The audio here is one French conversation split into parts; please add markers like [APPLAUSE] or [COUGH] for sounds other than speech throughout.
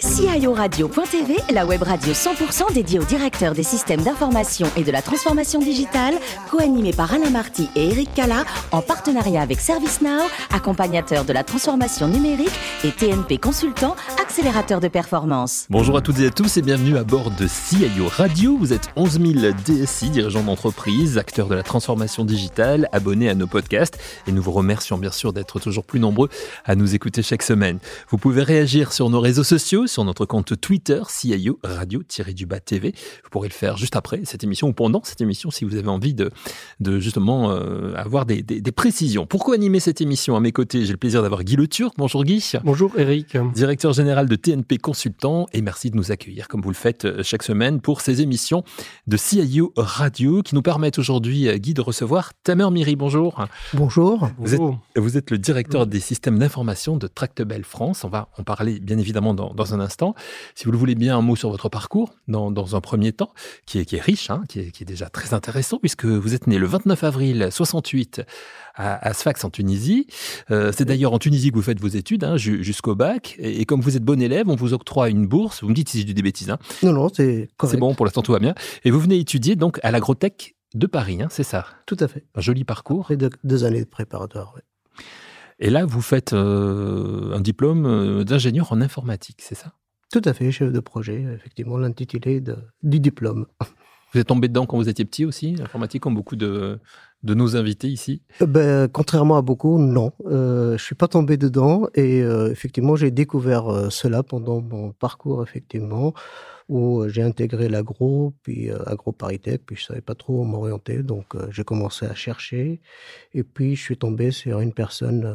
guys. CIO Radio.tv, la web radio 100% dédiée aux directeurs des systèmes d'information et de la transformation digitale, co-animée par Alain Marty et Eric Cala, en partenariat avec ServiceNow, accompagnateur de la transformation numérique et TNP Consultant, accélérateur de performance. Bonjour à toutes et à tous et bienvenue à bord de CIO Radio. Vous êtes 11 000 DSI, dirigeants d'entreprise, acteurs de la transformation digitale, abonnés à nos podcasts et nous vous remercions bien sûr d'être toujours plus nombreux à nous écouter chaque semaine. Vous pouvez réagir sur nos réseaux sociaux sur notre compte Twitter, CIO Radio-du-Bas TV. Vous pourrez le faire juste après cette émission ou pendant cette émission si vous avez envie de, de justement euh, avoir des, des, précisions. Pourquoi animer cette émission À mes côtés, j'ai le plaisir d'avoir Guy Le Turc. Bonjour Guy. Bonjour Eric. Directeur général de TNP Consultant et merci de nous accueillir comme vous le faites euh, chaque semaine pour ces émissions de CIO Radio qui nous permettent aujourd'hui, euh, Guy, de recevoir Tamer Miri. Bonjour. Bonjour. Vous êtes, vous êtes le directeur des systèmes d'information de Tractebel France. On va en parler bien évidemment dans, dans un instant. Si vous le voulez bien, un mot sur votre parcours dans, dans un premier temps, qui est, qui est riche, hein, qui, est, qui, est, déjà très intéressant, puisque vous êtes né le 29 avril 68 à, à Sfax en Tunisie. Euh, c'est d'ailleurs en Tunisie que vous faites vos études hein, jusqu'au bac. Et, comme vous êtes bon élève, on vous octroie une bourse. Vous me dites si je dis des bêtises. Hein. Non, non, c'est correct. C'est bon, pour l'instant tout va bien. Et vous venez étudier donc à l'agrotech de Paris, hein, c'est ça? Tout à fait. Un joli parcours. Après deux, années de préparatoire, oui. Et là, vous faites euh, un diplôme euh, d'ingénieur en informatique, c'est ça? Tout à fait, chef de projet, effectivement, l'intitulé du diplôme. Vous êtes tombé dedans quand vous étiez petit aussi, l'informatique, comme beaucoup de, de nos invités ici? Euh, ben, Contrairement à beaucoup, non. Euh, je ne suis pas tombé dedans et euh, effectivement, j'ai découvert cela pendant mon parcours, effectivement, où j'ai intégré l'agro, puis agro-paritech, puis je ne savais pas trop où m'orienter, donc j'ai commencé à chercher et puis je suis tombé sur une personne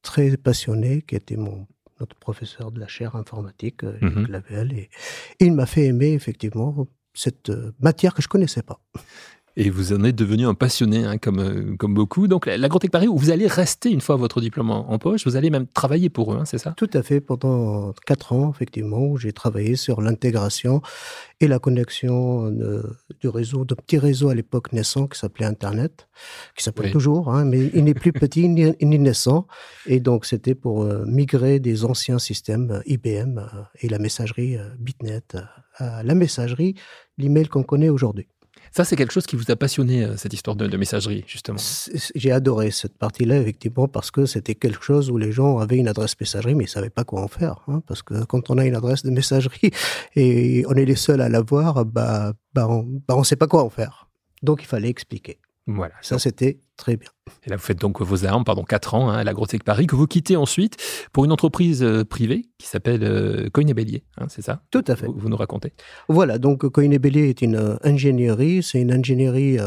très passionnée qui était mon notre professeur de la chaire informatique, euh, mhm. Clavel, et, il m'a fait aimer effectivement cette euh, matière que je connaissais pas. Et vous en êtes devenu un passionné, hein, comme, euh, comme beaucoup. Donc, l'Agrotech Paris, où vous allez rester une fois votre diplôme en, poche, vous allez même travailler pour eux, hein, c'est ça? Tout à fait. Pendant quatre ans, effectivement, où j'ai travaillé sur l'intégration et la connexion du réseau, de petit réseau à l'époque naissant qui s'appelait Internet, qui s'appelle toujours, hein, mais il n'est plus petit ni, ni, naissant. Et donc, c'était pour euh, migrer des anciens systèmes euh, IBM et la messagerie Bitnet à la messagerie, l'email qu'on connaît aujourd'hui. Ça, c'est quelque chose qui vous a passionné, euh, cette histoire de, messagerie, justement. J'ai adoré cette partie-là, effectivement, parce que c'était quelque chose où les gens avaient une adresse messagerie, mais ils ne savaient pas quoi en faire. Hein, parce que quand on a une adresse de messagerie [LAUGHS] et on est les seuls à l'avoir, bah, bah, on ne bah, sait pas quoi en faire. Donc, il fallait expliquer. Voilà. Ça, c'était très bien. Et là, vous faites donc vos armes pendant 4 ans hein, à l'Agrotech Paris, que vous quittez ensuite pour une entreprise euh, privée qui s'appelle euh, Coin Bélier, hein, c'est ça? Tout à fait. Vous, nous racontez Voilà, donc Coin Bélier est une euh, ingénierie, c'est une ingénierie.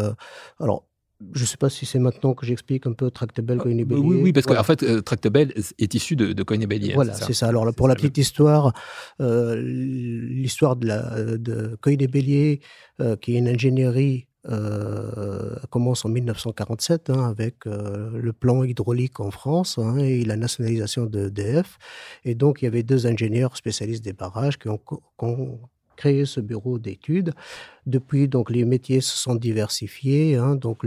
alors, je ne sais pas si c'est maintenant que j'explique un peu Tractable, Coin Bélier. Oui, oui, parce qu'en fait, Tractable est issu de, de Coin Bélier. Voilà, c'est ça. Alors, pour la petite histoire, l'histoire de, la, de Coin Bélier, qui est une ingénierie euh, commence en 1947 hein, avec euh, le plan hydraulique en France hein, et la nationalisation de EDF. Et donc, il y avait deux ingénieurs spécialistes des barrages qui ont, créé ce bureau d'études. Depuis, donc, les métiers se sont diversifiés. Hein, donc,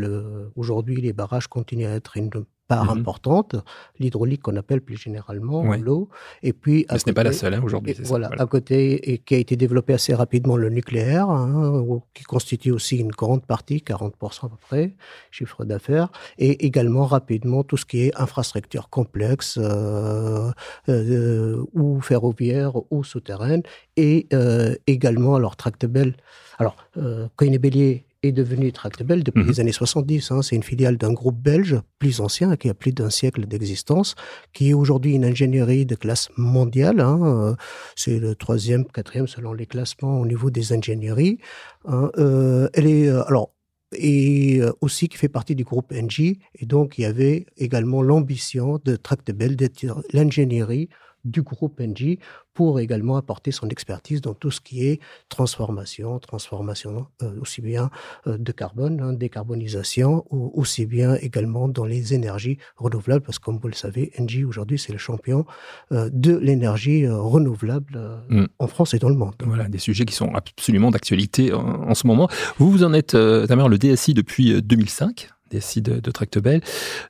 aujourd'hui, les barrages continuent à être une part mhm. importante, l'hydraulique qu'on appelle plus généralement l'eau. Et puis, ce n'est pas la seule hein, aujourd'hui. Voilà, à côté, et qui a été développé assez rapidement le nucléaire, hein, qui constitue aussi une grande partie, 40% à peu près, chiffre d'affaires, et également rapidement tout ce qui est infrastructure complexe, euh, euh, ou ferroviaire, ou souterraine, et euh, également, alors Tractable, alors euh, Bélier est devenu Tractable depuis mhm. les années 70. Hein. C'est une filiale d'un groupe belge plus ancien, qui a plus d'un siècle d'existence, qui est aujourd'hui une ingénierie de classe mondiale. Hein. C'est le troisième, quatrième selon les classements au niveau des ingénieries. Hein. Euh, elle est euh, alors et euh, aussi qui fait partie du groupe NG. Et donc, il y avait également l'ambition de Tractable d'être l'ingénierie du groupe NG pour également apporter son expertise dans tout ce qui est transformation, transformation euh, aussi bien euh, de carbone, hein, décarbonisation, ou aussi bien également dans les énergies renouvelables, parce que comme vous le savez, Engie aujourd'hui c'est le champion euh, de l'énergie renouvelable mm. en France et dans le monde. Voilà, des sujets qui sont absolument d'actualité en, ce moment. Vous, vous en êtes, ta mère, le DSI depuis 2005 DSI de, de Tractebel.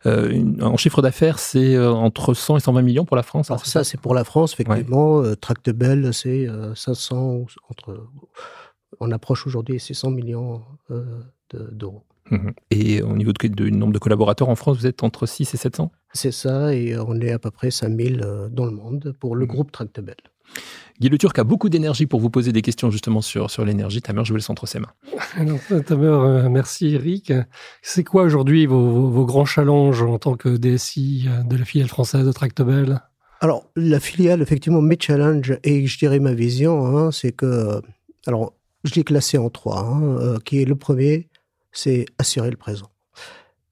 en chiffre d'affaires, c'est entre 100 et 120 millions pour la France. Hein, ça, c'est pour la France, effectivement. Tractebel, c'est 500 entre. On approche aujourd'hui 600 millions d'euros. Mhm. Et au niveau du nombre de collaborateurs en France, vous êtes entre 6 et 700 C'est ça, et on est à peu près 5000 euh, dans le monde pour le mhm. groupe Tractebel. Guy Le Turc a beaucoup d'énergie pour vous poser des questions justement sur, sur l'énergie. Tamer, je vous laisse entre ses mains. Tamer, euh, merci Eric. C'est quoi aujourd'hui vos, vos, grands challenges en tant que DSI de la filiale française de Tractebel Alors, la filiale, effectivement, mes challenges et je dirais ma vision, hein, c'est que, alors, je l'ai classé en trois, hein, euh, qui est le premier, c'est assurer le présent.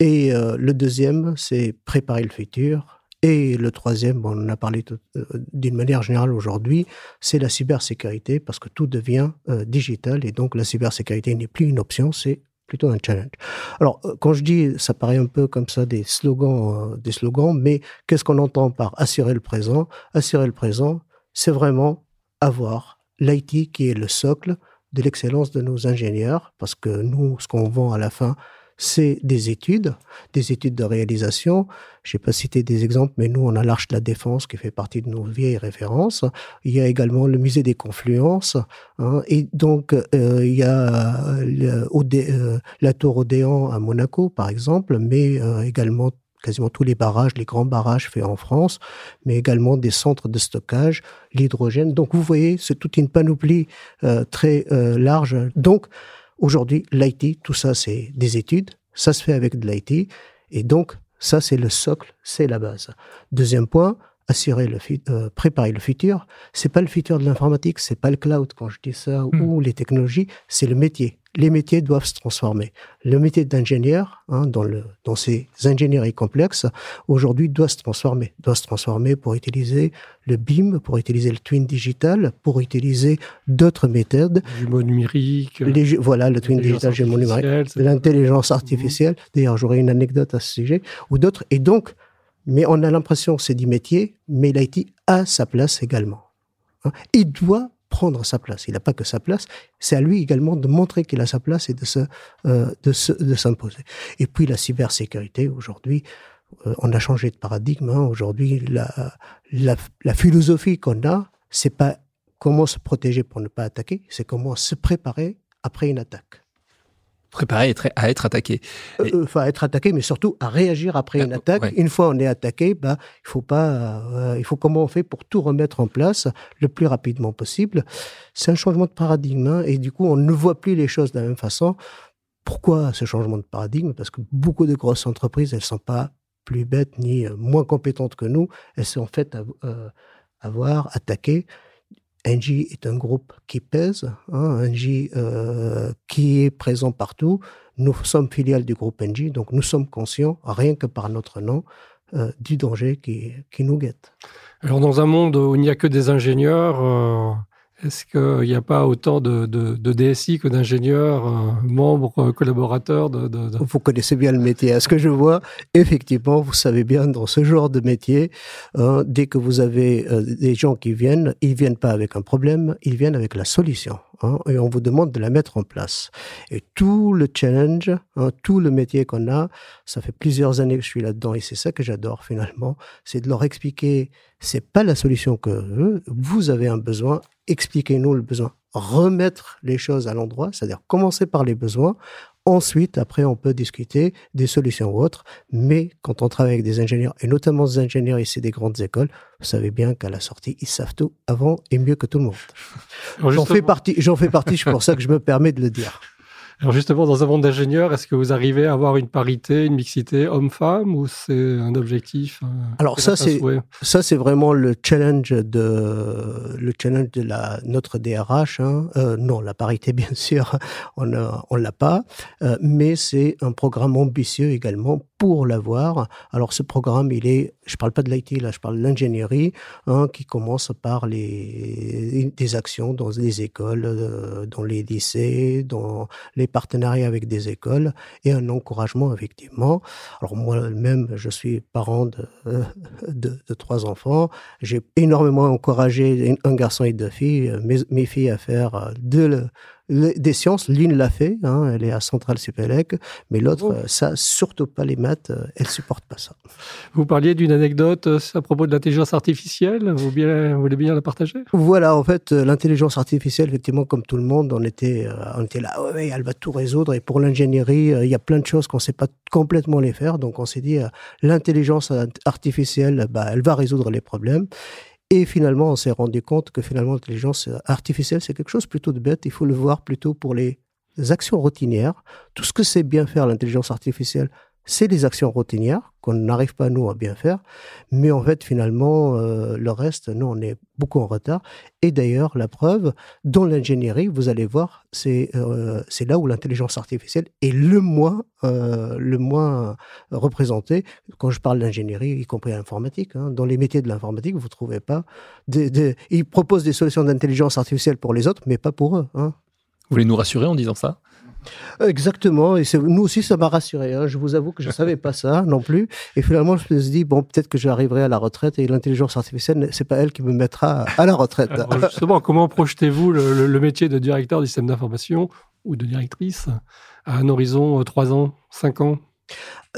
Et euh, le deuxième, c'est préparer le futur. Et le troisième, on en a parlé euh, d'une manière générale aujourd'hui, c'est la cybersécurité, parce que tout devient euh, digital, et donc la cybersécurité n'est plus une option, c'est plutôt un challenge. Alors, quand je dis, ça paraît un peu comme ça des slogans, des slogans, mais qu'est-ce qu'on entend par assurer le présent? Assurer le présent, c'est vraiment avoir l'IT qui est le socle, de l'excellence de nos ingénieurs, parce que nous, ce qu'on vend à la fin, c'est des études, des études de réalisation. Je n'ai pas cité des exemples, mais nous, on a l'Arche de la Défense qui fait partie de nos vieilles références. Il y a également le Musée des Confluences. Hein, et donc, euh, il y a euh, la Tour Odéan à Monaco, par exemple, mais euh, également quasiment tous les barrages, les grands barrages faits en France, mais également des centres de stockage, l'hydrogène. Donc vous voyez, c'est toute une panoplie très large. Donc aujourd'hui, l'IT, tout ça, c'est des études, ça se fait avec de l'IT, et donc ça, c'est le socle, c'est la base. Deuxième point, assurer le euh, préparer le futur. C'est pas le futur de l'informatique, c'est pas le cloud quand je dis ça hmm. ou les technologies, c'est le métier les métiers doivent se transformer. Le métier d'ingénieur, hein, dans, le, dans ces ingénieries complexes, aujourd'hui doit se transformer. Doit se transformer pour utiliser le BIM, pour utiliser le twin digital, pour utiliser d'autres méthodes. Jumeau numérique. Les, voilà, le twin digital, jumeau numérique. L'intelligence artificielle. D'ailleurs, j'aurais une anecdote à ce sujet. Ou d'autres. Et donc, mais on a l'impression que c'est du métier, mais l'IT a sa place également. Hein. Il doit prendre sa place. Il n'a pas que sa place, c'est à lui également de montrer qu'il a sa place et de se, euh, de, de s'imposer. Et puis la cybersécurité, aujourd'hui, euh, on a changé de paradigme. Hein. Aujourd'hui, la, la, la, philosophie qu'on a, c'est pas comment se protéger pour ne pas attaquer, c'est comment se préparer après une attaque préparé à être, à être attaqué. Euh, enfin, à être attaqué, mais surtout à réagir après une attaque. Une fois on est attaqué, bah, il faut pas, euh, il faut comment on fait pour tout remettre en place le plus rapidement possible? C'est un changement de paradigme, hein, et du coup, on ne voit plus les choses de la même façon. Pourquoi ce changement de paradigme? Parce que beaucoup de grosses entreprises, elles sont pas plus bêtes ni euh, moins compétentes que nous. Elles sont faites à, avoir attaqué Engie est un groupe qui pèse, hein, euh, qui est présent partout. Nous sommes filiales du groupe Engie, donc nous sommes conscients, rien que par notre nom, euh, du danger qui, qui, nous guette. Alors dans un monde où il n'y a que des ingénieurs, euh, est-ce qu'il n'y a pas autant de, DSI que d'ingénieurs, euh, membres, euh, collaborateurs Vous connaissez bien le métier. À ce que je vois, effectivement, vous savez bien, dans ce genre de métier, hein, dès que vous avez euh, des gens qui viennent, ils viennent pas avec un problème, ils viennent avec la solution. Hein, et on vous demande de la mettre en place. Et tout le challenge, hein, tout le métier qu'on a, ça fait plusieurs années que je suis là-dedans et c'est ça que j'adore finalement, c'est de leur expliquer, c'est pas la solution que vous avez un besoin expliquez-nous le besoin. Remettre les choses à l'endroit, c'est-à-dire commencer par les besoins. Ensuite, après, on peut discuter des solutions ou autres. Mais quand on travaille avec des ingénieurs, et notamment des ingénieurs ici des grandes écoles, vous savez bien qu'à la sortie, ils savent tout avant et mieux que tout le monde. [LAUGHS] J'en fais partie, j'en fais partie, c'est pour ça que je me permets de le dire. Alors justement, dans un monde d'ingénieurs, est-ce que vous arrivez à avoir une parité, une mixité homme-femme ou c'est un objectif euh, Alors ça c'est ça c'est vraiment le challenge de le challenge de la notre DRH. Hein. Euh, non, la parité [LAUGHS] bien sûr, on on l'a pas, euh, mais c'est un programme ambitieux également pour l'avoir. Alors ce programme, il est, je parle pas de l'IT là, je parle de l'ingénierie, hein, qui commence par les des actions dans les écoles, dans les lycées, dans les partenariats avec des écoles et un encouragement effectivement. Alors moi-même, je suis parent de, de, trois enfants. J'ai énormément encouragé un garçon et deux filles, mes, mes filles à faire de des sciences, l'une l'a fait, hein, elle est à Centrale Supélec, mais l'autre, Oh. euh, ça, surtout pas les maths, euh, elle supporte pas ça. Vous parliez d'une anecdote euh, à propos de l'intelligence artificielle. Vous, bien, vous voulez bien la partager? Voilà, en fait, l'intelligence artificielle, effectivement, comme tout le monde, on était, on était là, ouais, elle va tout résoudre. Et pour l'ingénierie, il y a plein de choses qu'on ne sait pas complètement les faire. Donc, on s'est dit, l'intelligence art- artificielle, bah, elle va résoudre les problèmes. Et finalement, on s'est rendu compte que finalement, l'intelligence artificielle, c'est quelque chose plutôt de bête. Il faut le voir plutôt pour les actions routinières. Tout ce que c'est bien faire, l'intelligence artificielle, c'est les actions routinières qu'on n'arrive pas, nous, à bien faire. Mais en fait, finalement, euh, le reste, nous, on est beaucoup en retard. Et d'ailleurs, la preuve, dans l'ingénierie, vous allez voir, c'est euh, c'est là où l'intelligence artificielle est le moins, euh, le moins représenté. Quand je parle d'ingénierie, y compris l'informatique, hein, dans les métiers de l'informatique, vous trouvez pas. Ils proposent des solutions d'intelligence artificielle pour les autres, mais pas pour eux. hein. Vous voulez nous rassurer en disant ça? Exactement, et nous aussi ça m'a rassuré. hein. Je vous avoue que je [LAUGHS] savais pas ça non plus. Et finalement, je me suis dit bon, peut-être que j'arriverai à la retraite et l'intelligence artificielle, c'est pas elle qui me mettra à la retraite. Alors, Justement, comment projetez-vous le, le- le métier de directeur du système d'information ou de directrice à un horizon euh, 3 ans, 5 ans?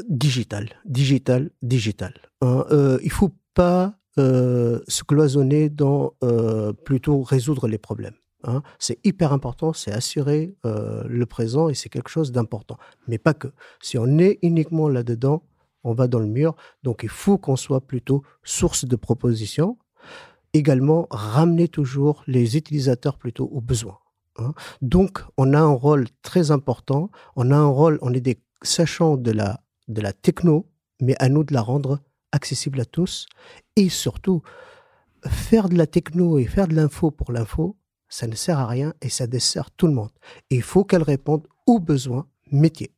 Digital, digital, digital. Hein, euh, il faut pas euh, se cloisonner dans euh, plutôt résoudre les problèmes. Hein. C'est hyper important, c'est assurer euh, le présent et c'est quelque chose d'important. Mais pas que. Si on est uniquement là-dedans, on va dans le mur. Donc il faut qu'on soit plutôt source de propositions. Également, ramener toujours les utilisateurs plutôt aux besoins. hein. Donc on a un rôle très important. On a un rôle, on est des sachants de la de la techno, mais à nous de la rendre accessible à tous. Et surtout, faire de la techno et faire de l'info pour l'info, ça ne sert à rien et ça dessert tout le monde. Il faut qu'elle réponde aux besoins métiers.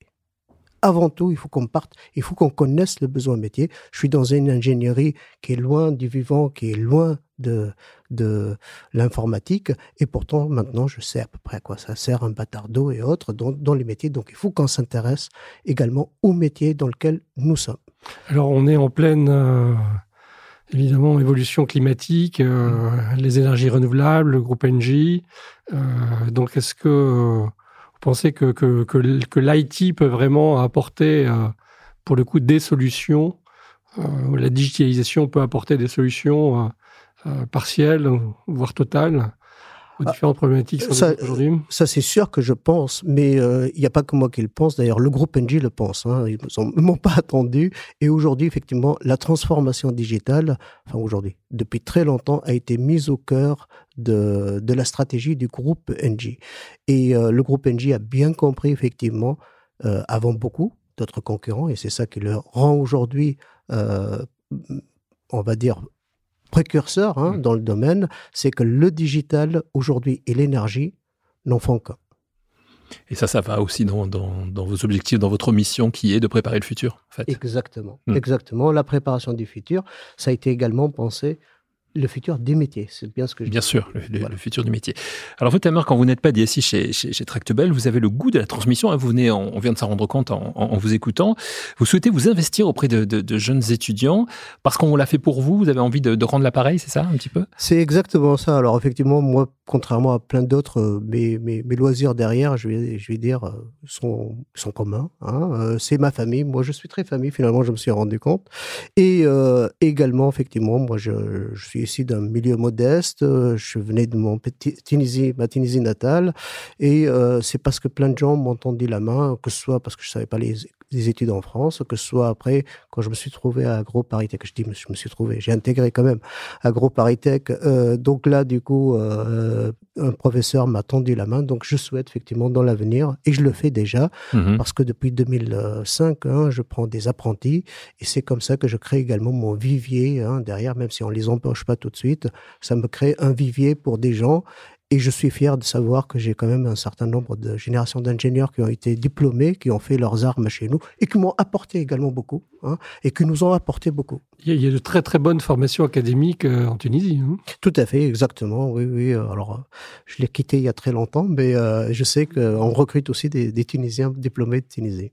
Avant tout, il faut qu'on parte, il faut qu'on connaisse le besoin métier. Je suis dans une ingénierie qui est loin du vivant, qui est loin de, de l'informatique, et pourtant maintenant je sais à peu près à quoi ça sert un bâtard d'eau et autres dans, dans les métiers. Donc il faut qu'on s'intéresse également au métier dans lequel nous sommes. Alors, on est en pleine, euh, évidemment, évolution climatique, euh, les énergies renouvelables, le groupe NG. Euh, donc, est-ce que euh, vous pensez que, que, que, l'IT peut vraiment apporter, pour le coup, des solutions La digitalisation peut apporter des solutions partielles, voire totales, aux Ah, différentes problématiques aujourd'hui Ça, c'est sûr que je pense, mais euh, il n'y a pas que moi qui le pense. D'ailleurs, le groupe NG le pense. Hein. Ils ne [LAUGHS] m'ont pas attendu. Et aujourd'hui, effectivement, la transformation digitale, enfin aujourd'hui, depuis très longtemps, a été mise au cœur de, de la stratégie du groupe NG. Et euh, le groupe NG a bien compris, effectivement, euh, avant beaucoup d'autres concurrents, et c'est ça qui le rend aujourd'hui, on va dire, précurseur hein, Mm. dans le domaine, c'est que le digital aujourd'hui et l'énergie n'en font qu'un. Et ça, ça va aussi dans, dans, dans vos objectifs, dans votre mission qui est de préparer le futur, en fait. Exactement, Mm. exactement. La préparation du futur, ça a été également pensé le futur des métiers. C'est bien ce que je Bien dis. sûr, le, le- Voilà. le futur du métier. Alors vous, Tamer, quand vous n'êtes pas DSI chez, chez, chez Tractebel, vous avez le goût de la transmission. hein, Vous venez, en- on vient de s'en rendre compte en, en- en vous écoutant. Vous souhaitez vous investir auprès de, de- de jeunes étudiants parce qu'on l'a fait pour vous. Vous avez envie de, de rendre l'appareil, c'est ça, un petit peu? C'est exactement ça. Alors effectivement, moi, contrairement à plein d'autres, euh, mes, mes, loisirs derrière, je vais, je vais dire, euh, sont, sont communs. hein. Euh, c'est ma famille. Moi, je suis très famille. Finalement, je me suis rendu compte. Et également, effectivement, moi, je, suis ici d'un milieu modeste. Je venais de mon petit Tunisie, ma Tunisie natale. Et c'est parce que plein de gens m'ont tendu la main, que ce soit parce que je savais pas les, les études en France, que ce soit après quand je me suis trouvé à AgroParisTech. Je dis, je me suis trouvé, j'ai intégré quand même AgroParisTech. Euh, donc là, du coup, euh, un professeur m'a tendu la main. Donc je souhaite effectivement dans l'avenir, et je le fais déjà, Mhm. parce que depuis 2005, hein, je prends des apprentis et c'est comme ça que je crée également mon vivier hein, derrière, même si on les embauche pas tout de suite. Ça me crée un vivier pour des gens et je suis fier de savoir que j'ai quand même un certain nombre de générations d'ingénieurs qui ont été diplômés, qui ont fait leurs armes chez nous et qui m'ont apporté également beaucoup hein, et qui nous ont apporté beaucoup. Il y, a, de très très bonnes formations académiques euh, en Tunisie. hein. Tout à fait, exactement. Oui, oui. Alors, je l'ai quitté il y a très longtemps, mais euh, je sais qu'on recrute aussi des, des Tunisiens diplômés de Tunisie.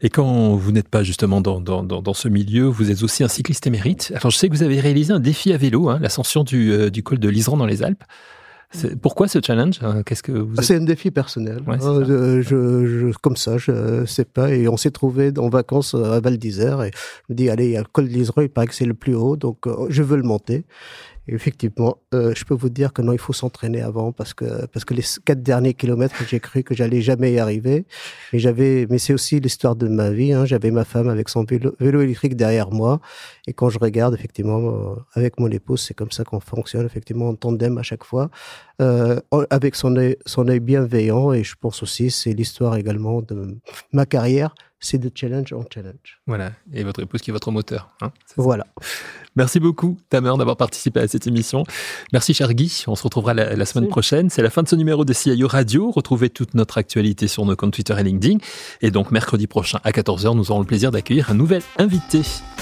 Et quand vous n'êtes pas justement dans, dans, dans, dans ce milieu, vous êtes aussi un cycliste émérite. Alors je sais que vous avez réalisé un défi à vélo, hein, l'ascension du, euh, du col de l'Iseran dans les Alpes. Pourquoi ce challenge hein, Qu'est-ce que vous ah, C'est un défi personnel. Hein, je, je, comme ça, je sais pas. Et on s'est trouvé en vacances à Val d'Isère et je me dis allez, il y a le col d'Isère, il paraît que c'est le plus haut, donc euh, je veux le monter effectivement, euh, je peux vous dire que non, il faut s'entraîner avant parce que parce que les quatre derniers kilomètres, j'ai cru que j'allais jamais y arriver. Et j'avais, mais c'est aussi l'histoire de ma vie. Hein. J'avais ma femme avec son vélo, électrique derrière moi, et quand je regarde effectivement euh, avec mon épouse, c'est comme ça qu'on fonctionne effectivement en tandem à chaque fois, euh, avec son œil, son œil bienveillant. Et je pense aussi, c'est l'histoire également de ma carrière c'est de challenge en challenge. Voilà, et votre épouse qui est votre moteur. Hein, voilà. Merci beaucoup, Tamer, d'avoir participé à cette émission. Merci, cher Guy. On se retrouvera la, semaine prochaine. C'est la fin de ce numéro de CIO Radio. Retrouvez toute notre actualité sur nos comptes Twitter et LinkedIn. Et donc, mercredi prochain à 14h, nous aurons le plaisir d'accueillir un nouvel invité.